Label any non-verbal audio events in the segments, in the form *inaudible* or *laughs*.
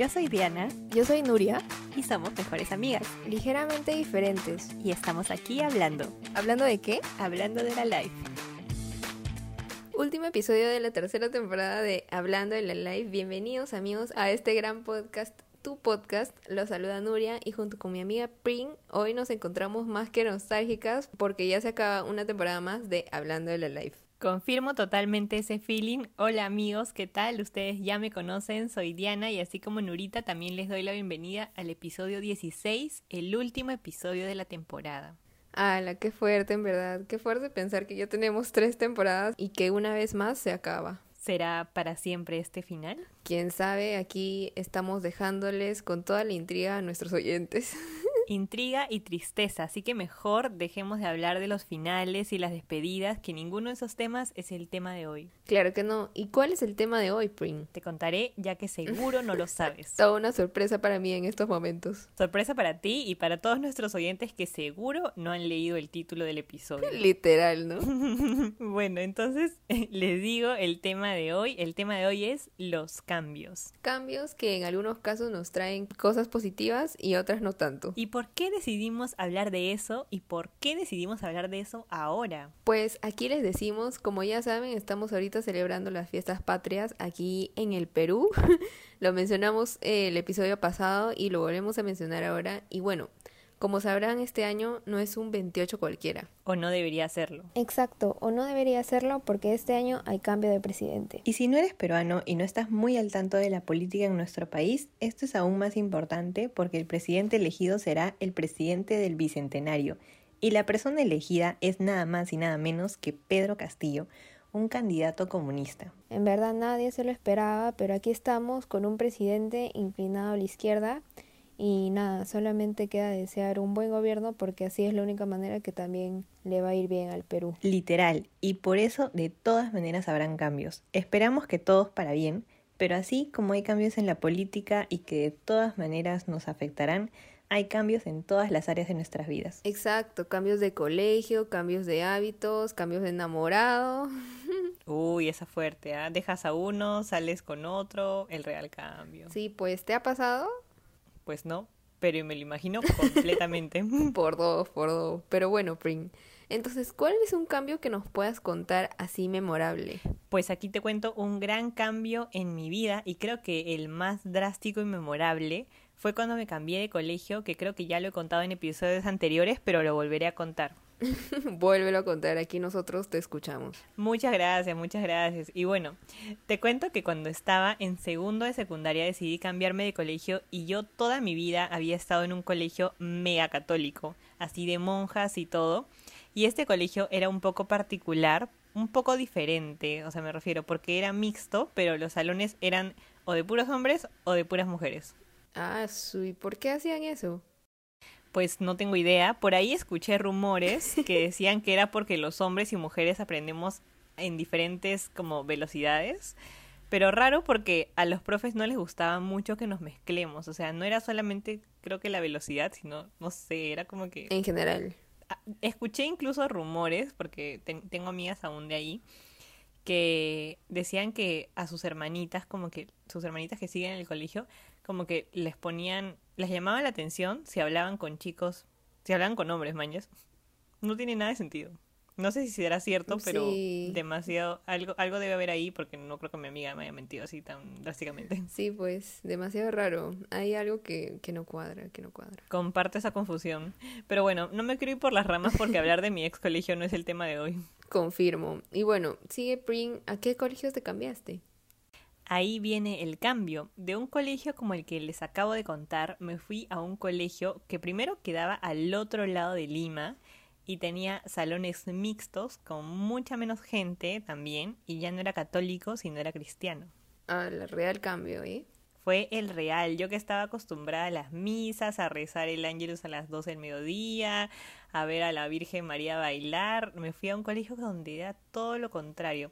Yo soy Diana Yo soy Nuria, y somos mejores amigas. ligeramente diferentes. Y estamos aquí hablando, ¿Hablando de qué? hablando de la life. Último episodio de la tercera temporada de Hablando de la Live. Bienvenidos amigos a este gran podcast, tu podcast. Los saluda Nuria y junto con mi amiga Pring, hoy nos encontramos más que nostálgicas porque ya se acaba una temporada más de Hablando de la Live. Confirmo totalmente ese feeling. Hola amigos, ¿qué tal? Ustedes ya me conocen, soy Diana y así como Nurita también les doy la bienvenida al episodio 16, el último episodio de la temporada. ¡Hala, qué fuerte en verdad! Qué fuerte pensar que ya tenemos tres temporadas y que una vez más se acaba. ¿Será para siempre este final? Quién sabe, aquí estamos dejándoles con toda la intriga a nuestros oyentes. *laughs* Intriga y tristeza, así que mejor dejemos de hablar de los finales y las despedidas, que ninguno de esos temas es el tema de hoy. Claro que no. ¿Y cuál es el tema de hoy, Pring? Te contaré ya que seguro no lo sabes. *laughs* Toda una sorpresa para mí en estos momentos. Sorpresa para ti y para todos nuestros oyentes que seguro no han leído el título del episodio. Literal, ¿no? *laughs* bueno, entonces *laughs* les digo el tema de hoy. El tema de hoy es los cambios. Cambios que en algunos casos nos traen cosas positivas y otras no tanto. ¿Y por qué decidimos hablar de eso? ¿Y por qué decidimos hablar de eso ahora? Pues aquí les decimos, como ya saben, estamos ahorita celebrando las fiestas patrias aquí en el Perú. *laughs* lo mencionamos el episodio pasado y lo volvemos a mencionar ahora. Y bueno, como sabrán, este año no es un 28 cualquiera. ¿O no debería hacerlo? Exacto, o no debería hacerlo porque este año hay cambio de presidente. Y si no eres peruano y no estás muy al tanto de la política en nuestro país, esto es aún más importante porque el presidente elegido será el presidente del Bicentenario. Y la persona elegida es nada más y nada menos que Pedro Castillo, un candidato comunista. En verdad nadie se lo esperaba, pero aquí estamos con un presidente inclinado a la izquierda y nada, solamente queda desear un buen gobierno porque así es la única manera que también le va a ir bien al Perú. Literal, y por eso de todas maneras habrán cambios. Esperamos que todos para bien, pero así como hay cambios en la política y que de todas maneras nos afectarán, hay cambios en todas las áreas de nuestras vidas. Exacto, cambios de colegio, cambios de hábitos, cambios de enamorado. *laughs* Uy, esa fuerte, ¿ah? Dejas a uno, sales con otro, el real cambio. Sí, pues, ¿te ha pasado? Pues no, pero me lo imagino completamente. *laughs* Por dos, por dos. Pero bueno, Pring. Entonces, ¿cuál es un cambio que nos puedas contar así memorable? Pues aquí te cuento un gran cambio en mi vida y creo que el más drástico y memorable fue cuando me cambié de colegio, que creo que ya lo he contado en episodios anteriores, pero lo volveré a contar. *laughs* Vuélvelo a contar, aquí nosotros te escuchamos. Muchas gracias, muchas gracias. Y bueno, te cuento que cuando estaba en segundo de secundaria decidí cambiarme de colegio y yo toda mi vida había estado en un colegio mega católico, así de monjas y todo. Y este colegio era un poco particular, un poco diferente, o sea, me refiero, porque era mixto, pero los salones eran o de puros hombres o de puras mujeres. Ah, ¿y por qué hacían eso? Pues no tengo idea. Por ahí escuché rumores que decían que era porque los hombres y mujeres aprendemos en diferentes como velocidades. Pero raro porque a los profes no les gustaba mucho que nos mezclemos. O sea, no era solamente creo que la velocidad, sino, no sé, era como que... En general. Ah, Escuché incluso rumores, porque ten- tengo amigas aún de ahí, que decían que a sus hermanitas, como que sus hermanitas que siguen en el colegio, como que les ponían, les llamaba la atención si hablaban con chicos, si hablaban con hombres, mañas. No tiene nada de sentido. No sé si será cierto, pero Sí. demasiado, algo, algo debe haber ahí porque no creo que mi amiga me haya mentido así tan drásticamente. *laughs* Sí, pues, demasiado raro. Hay algo que, que no cuadra, que no cuadra. Comparto esa confusión. Pero bueno, no me quiero ir por las ramas porque *laughs* hablar de mi ex colegio no es el tema de hoy. Confirmo. Y bueno, sigue Pring, ¿a qué colegios te cambiaste? Ahí viene el cambio. De un colegio como el que les acabo de contar, me fui a un colegio que primero quedaba al otro lado de Lima y tenía salones mixtos con mucha menos gente también y ya no era católico sino era cristiano. Al real cambio, ¿eh? Fue el real, yo que estaba acostumbrada a las misas, a rezar el ángelus a las 12 del mediodía, a ver a la Virgen María bailar, me fui a un colegio donde era todo lo contrario.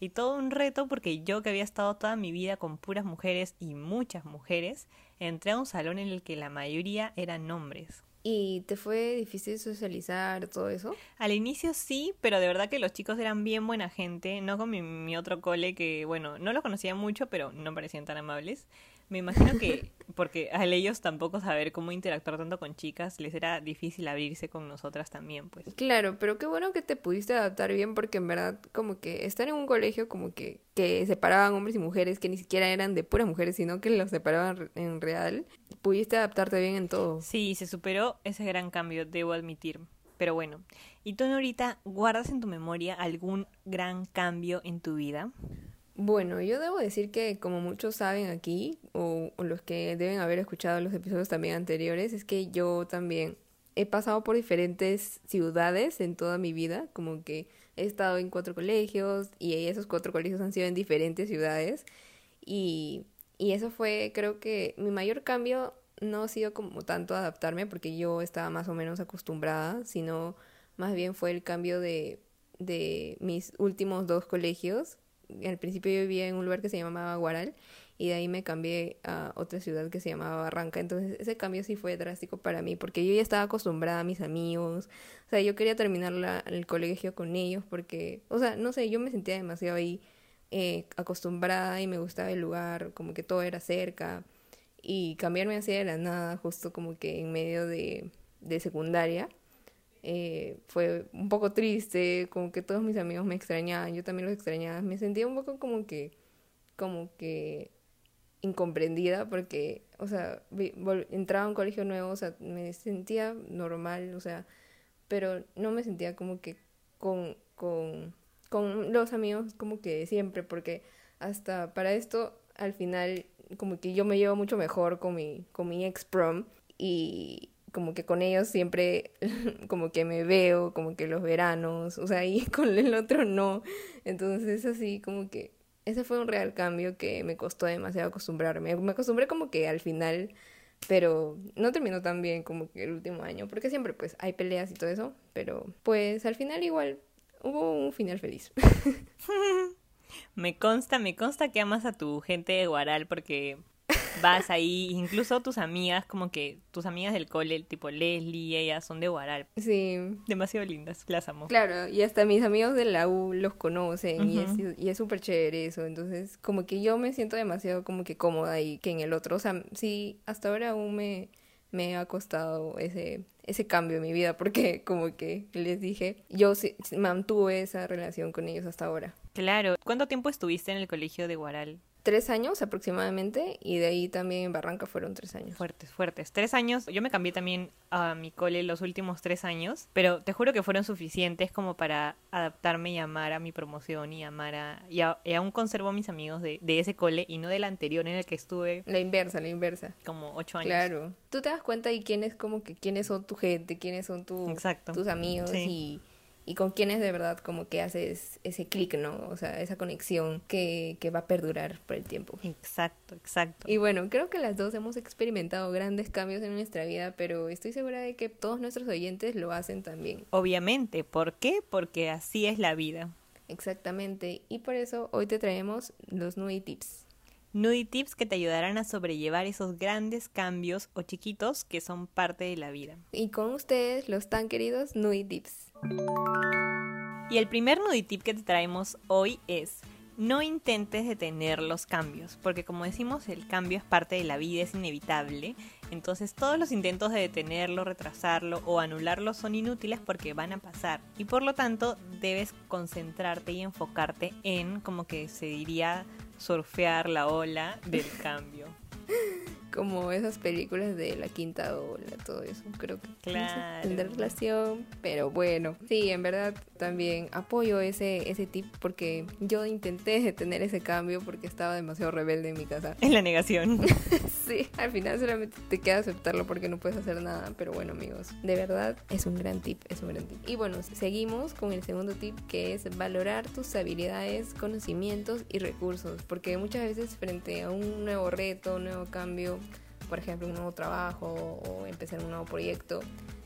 Y todo un reto porque yo que había estado toda mi vida con puras mujeres y muchas mujeres, entré a un salón en el que la mayoría eran hombres. ¿Y te fue difícil socializar todo eso? Al inicio sí, pero de verdad que los chicos eran bien buena gente, no con mi, mi otro cole que, bueno, no los conocía mucho, pero no parecían tan amables. Me imagino que, porque a ellos tampoco saber cómo interactuar tanto con chicas, les era difícil abrirse con nosotras también, pues. Claro, pero qué bueno que te pudiste adaptar bien porque en verdad como que estar en un colegio como que, que separaban hombres y mujeres, que ni siquiera eran de puras mujeres, sino que los separaban en real, pudiste adaptarte bien en todo. Sí, se superó ese gran cambio, debo admitir. Pero bueno, ¿y tú, Norita, guardas en tu memoria algún gran cambio en tu vida? Bueno, yo debo decir que como muchos saben aquí, o, los que deben haber escuchado los episodios también anteriores, es que yo también he pasado por diferentes ciudades en toda mi vida, como que he estado en cuatro colegios y esos cuatro colegios han sido en diferentes ciudades y, y eso fue creo que mi mayor cambio no ha sido como tanto adaptarme porque yo estaba más o menos acostumbrada, sino más bien fue el cambio de, de mis últimos dos colegios. Al principio yo vivía en un lugar que se llamaba Guaral y de ahí me cambié a otra ciudad que se llamaba Barranca. Entonces ese cambio sí fue drástico para mí porque yo ya estaba acostumbrada a mis amigos. O sea, yo quería terminar la, el colegio con ellos porque, o sea, no sé, yo me sentía demasiado ahí eh, acostumbrada y me gustaba el lugar, como que todo era cerca y cambiarme así de la nada, justo como que en medio de, de secundaria, eh, fue un poco triste, como que todos mis amigos me extrañaban, yo también los extrañaba, me sentía un poco como que, como que incomprendida porque, o sea, entraba a un colegio nuevo, o sea, me sentía normal, o sea, pero no me sentía como que con, con, con los amigos como que siempre, porque hasta para esto, al final como que yo me llevo mucho mejor con mi, con mi ex prom y como que con ellos siempre *laughs* como que me veo, como que los veranos, o sea, y *laughs* con el otro no. Entonces así como que ese fue un real cambio que me costó demasiado acostumbrarme. Me acostumbré como que al final, pero no terminó tan bien como que el último año, porque siempre pues hay peleas y todo eso, pero pues al final igual hubo un final feliz. *laughs* Me consta, me consta que amas a tu gente de Guaral porque vas ahí, incluso tus amigas, como que tus amigas del cole, tipo Leslie, ellas son de Guaral. Sí. Demasiado lindas, las amo. Claro, y hasta mis amigos de la U los conocen y es y es súper chévere eso. Entonces, como que yo me siento demasiado como que cómoda ahí que en el otro. O sea, sí, hasta ahora aún me, me ha costado ese, ese cambio en mi vida porque *laughs* como que les dije, yo mantuve esa relación con ellos hasta ahora. Claro. ¿Cuánto tiempo estuviste en el colegio de Guaral? Tres años aproximadamente y de ahí también en Barranca fueron tres años. Fuertes, fuertes. Tres años. Yo me cambié también a mi cole los últimos tres años, pero te juro que fueron suficientes como para adaptarme y amar a mi promoción y amar a... Y, aún conservo a mis amigos de, de, ese cole y no del anterior en el que estuve. La inversa, la inversa. Como ocho años. Claro. Tú te das cuenta y quiénes como que quiénes son tu gente, quiénes son tu, tus amigos y y con quienes de verdad como que haces ese clic, ¿no? O sea, esa conexión que, que va a perdurar por el tiempo. Exacto, exacto. Y bueno, creo que las dos hemos experimentado grandes cambios en nuestra vida, pero estoy segura de que todos nuestros oyentes lo hacen también. Obviamente, ¿por qué? Porque así es la vida. Exactamente, y por eso hoy te traemos los Nui Tips. Nui Tips que te ayudarán a sobrellevar esos grandes cambios o chiquitos que son parte de la vida. Y con ustedes, los tan queridos Nui Tips. Y el primer nuditip que te traemos hoy es no intentes detener los cambios, porque como decimos, el cambio es parte de la vida, es inevitable. Entonces todos los intentos de detenerlo, retrasarlo o anularlo son inútiles porque van a pasar. Y por lo tanto debes concentrarte y enfocarte en, como que se diría, surfear la ola del *laughs* cambio. Como esas películas de la quinta ola, todo eso, creo que claro. relación, pero bueno, sí, en verdad también apoyo ese ese tip porque yo intenté *laughs* detener ese cambio porque estaba demasiado rebelde en mi casa. En la negación. *laughs* sí, al final solamente te queda aceptarlo porque no puedes hacer nada, pero bueno, amigos, de verdad es un gran tip, es un gran tip. Y bueno, seguimos con el segundo tip que es valorar tus habilidades, conocimientos y recursos, porque muchas veces frente a un nuevo reto, un nuevo cambio, por ejemplo, un nuevo trabajo o empezar un nuevo proyecto,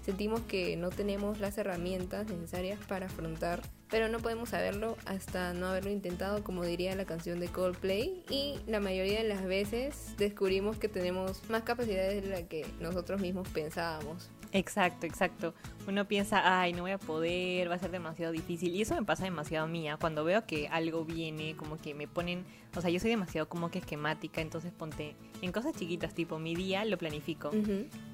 sentimos que no tenemos las herramientas necesarias para afrontar pero no podemos saberlo hasta no haberlo intentado, como diría la canción de Coldplay. Y la mayoría de las veces descubrimos que tenemos más capacidades de la que nosotros mismos pensábamos. Exacto, exacto. Uno piensa, ay, no voy a poder, va a ser demasiado difícil. Y eso me pasa demasiado a mí. ¿ah? Cuando veo que algo viene, como que me ponen, o sea, yo soy demasiado como que esquemática, entonces ponte en cosas chiquitas, tipo mi día lo planifico.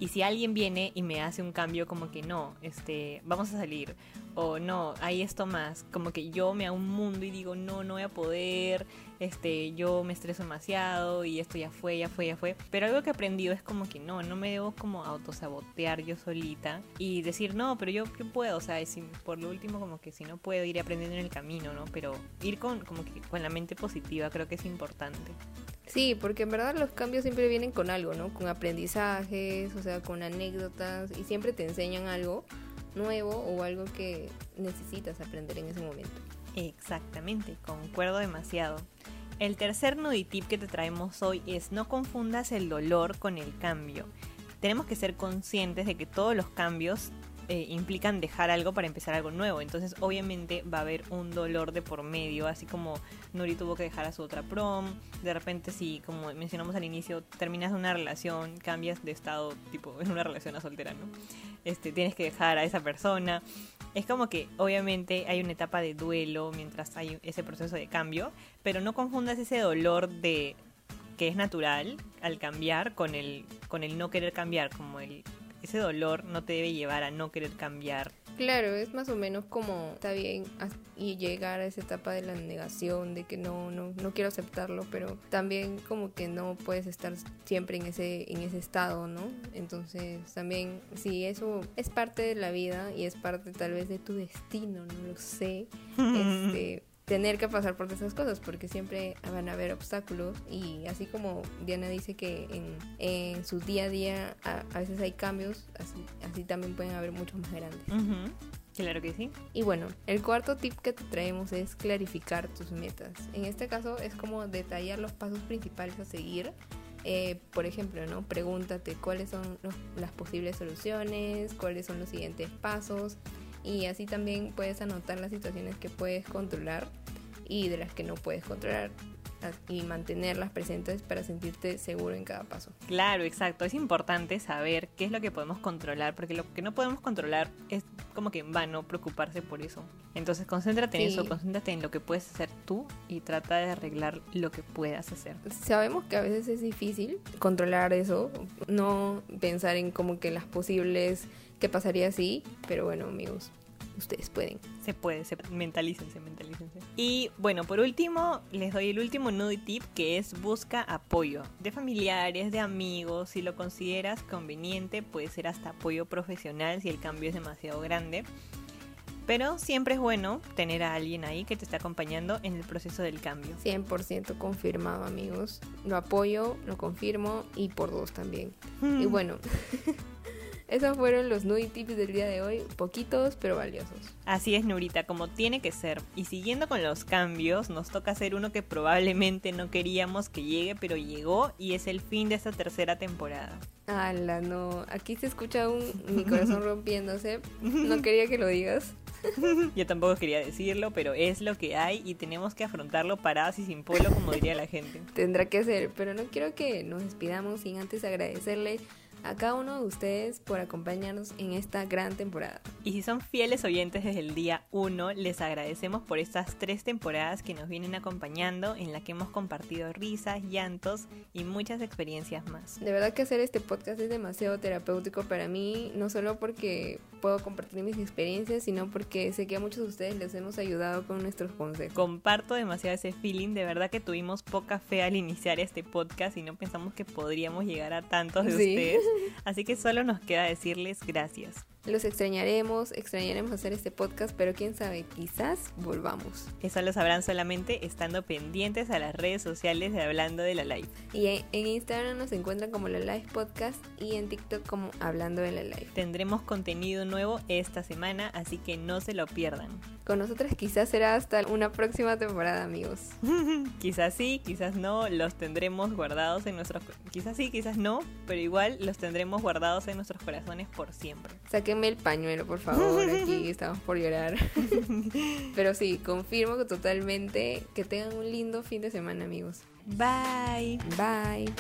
Y si alguien viene y me hace un cambio como que no, este, vamos a salir, o no, hay esto más, como que yo me hago un mundo y digo, no, no voy a poder, este, yo me estreso demasiado y esto ya fue, ya fue, ya fue. Pero algo que he aprendido es como que no, no me debo como autosabotear yo solita y decir, no, pero yo, yo puedo, o sea, si, por lo último como que si no puedo ir aprendiendo en el camino, ¿no? Pero ir con, como que con la mente positiva creo que es importante. Sí, porque en verdad los cambios siempre vienen con algo, ¿no? Con aprendizajes, o sea, con anécdotas y siempre te enseñan algo nuevo o algo que necesitas aprender en ese momento. Exactamente, concuerdo demasiado. El tercer nuditip que te traemos hoy es no confundas el dolor con el cambio. Tenemos que ser conscientes de que todos los cambios eh, implican dejar algo para empezar algo nuevo. Entonces, obviamente, va a haber un dolor de por medio, así como Nuri tuvo que dejar a su otra prom. De repente, si, como mencionamos al inicio, terminas una relación, cambias de estado, tipo, en *laughs* una relación a soltera, ¿no? Este, tienes que dejar a esa persona. Es como que, obviamente, hay una etapa de duelo mientras hay ese proceso de cambio, pero no confundas ese dolor de que es natural al cambiar con el, con el no querer cambiar, como el ese dolor no te debe llevar a no querer cambiar. Claro, es más o menos como está bien y llegar a esa etapa de la negación, de que no, no, no quiero aceptarlo, pero también como que no puedes estar siempre en ese, en ese estado, ¿no? Entonces también, si eso es parte de la vida y es parte tal vez de tu destino, no lo sé, *laughs* este, tener que pasar por esas cosas, porque siempre van a haber obstáculos y así como Diana dice que en, en su día a día a, a veces hay cambios, así, así también pueden haber muchos más grandes. Ujú, Claro que sí. Y bueno, el cuarto tip que te traemos es clarificar tus metas. En este caso es como detallar los pasos principales a seguir. Eh, por ejemplo, ¿no? Pregúntate cuáles son los- las posibles soluciones, cuáles son los siguientes pasos y así también puedes anotar las situaciones que puedes controlar y de las que no puedes controlar y mantenerlas presentes para sentirte seguro en cada paso. Claro, exacto. Es importante saber qué es lo que podemos controlar, porque lo que no podemos controlar es como que en vano preocuparse por eso. Entonces, concéntrate en Sí. eso, concéntrate en lo que puedes hacer tú y trata de arreglar lo que puedas hacer. Sabemos que a veces es difícil controlar eso, no pensar en como que las posibles que pasaría así, pero bueno amigos, ustedes pueden. Se puede, se mentalícense, mentalícense. Y bueno, por último, les doy el último nude tip que es busca apoyo de familiares, de amigos, si lo consideras conveniente, puede ser hasta apoyo profesional si el cambio es demasiado grande. Pero siempre es bueno tener a alguien ahí que te esté acompañando en el proceso del cambio. 100% confirmado amigos, lo apoyo, lo confirmo y por dos también. Y bueno, *laughs* esos fueron los nudie tips del día de hoy, poquitos pero valiosos. Así es, Nurita, como tiene que ser. Y siguiendo con los cambios, nos toca hacer uno que probablemente no queríamos que llegue, pero llegó y es el fin de esta tercera temporada. Ala, no, aquí se escucha un, mi *laughs* corazón rompiéndose, no *laughs* quería que lo digas. *laughs* Yo tampoco quería decirlo, pero es lo que hay y tenemos que afrontarlo parados y sin polo, como diría la gente. tendrá que ser, pero no quiero que nos despidamos sin antes agradecerle a cada uno de ustedes por acompañarnos en esta gran temporada. Y si son fieles oyentes desde el día 1, les agradecemos por estas tres temporadas que nos vienen acompañando, en la que hemos compartido risas, llantos y muchas experiencias más. De verdad que hacer este podcast es demasiado terapéutico para mí, no solo porque puedo compartir mis experiencias, sino porque sé que a muchos de ustedes les hemos ayudado con nuestros consejos. Comparto demasiado ese feeling, de verdad que tuvimos poca fe al iniciar este podcast y no pensamos que podríamos llegar a tantos de Sí. ustedes, así que solo nos queda decirles gracias. Los extrañaremos, extrañaremos hacer este podcast, pero quién sabe, quizás volvamos. Eso lo sabrán solamente estando pendientes a las redes sociales de Hablando de la Live. Y en, en Instagram nos encuentran como la Live Podcast y en TikTok como Hablando de la Live. Tendremos contenido nuevo esta semana, así que no se lo pierdan. Con nosotras quizás será hasta una próxima temporada, amigos. *laughs* quizás sí, quizás no, los tendremos guardados en nuestros... Quizás sí, quizás no, pero igual los tendremos guardados en nuestros corazones por siempre. Saquemos El pañuelo, por favor. Aquí *laughs* estamos por llorar. *laughs* Pero sí, confirmo que totalmente que tengan un lindo fin de semana, amigos. Bye. Bye.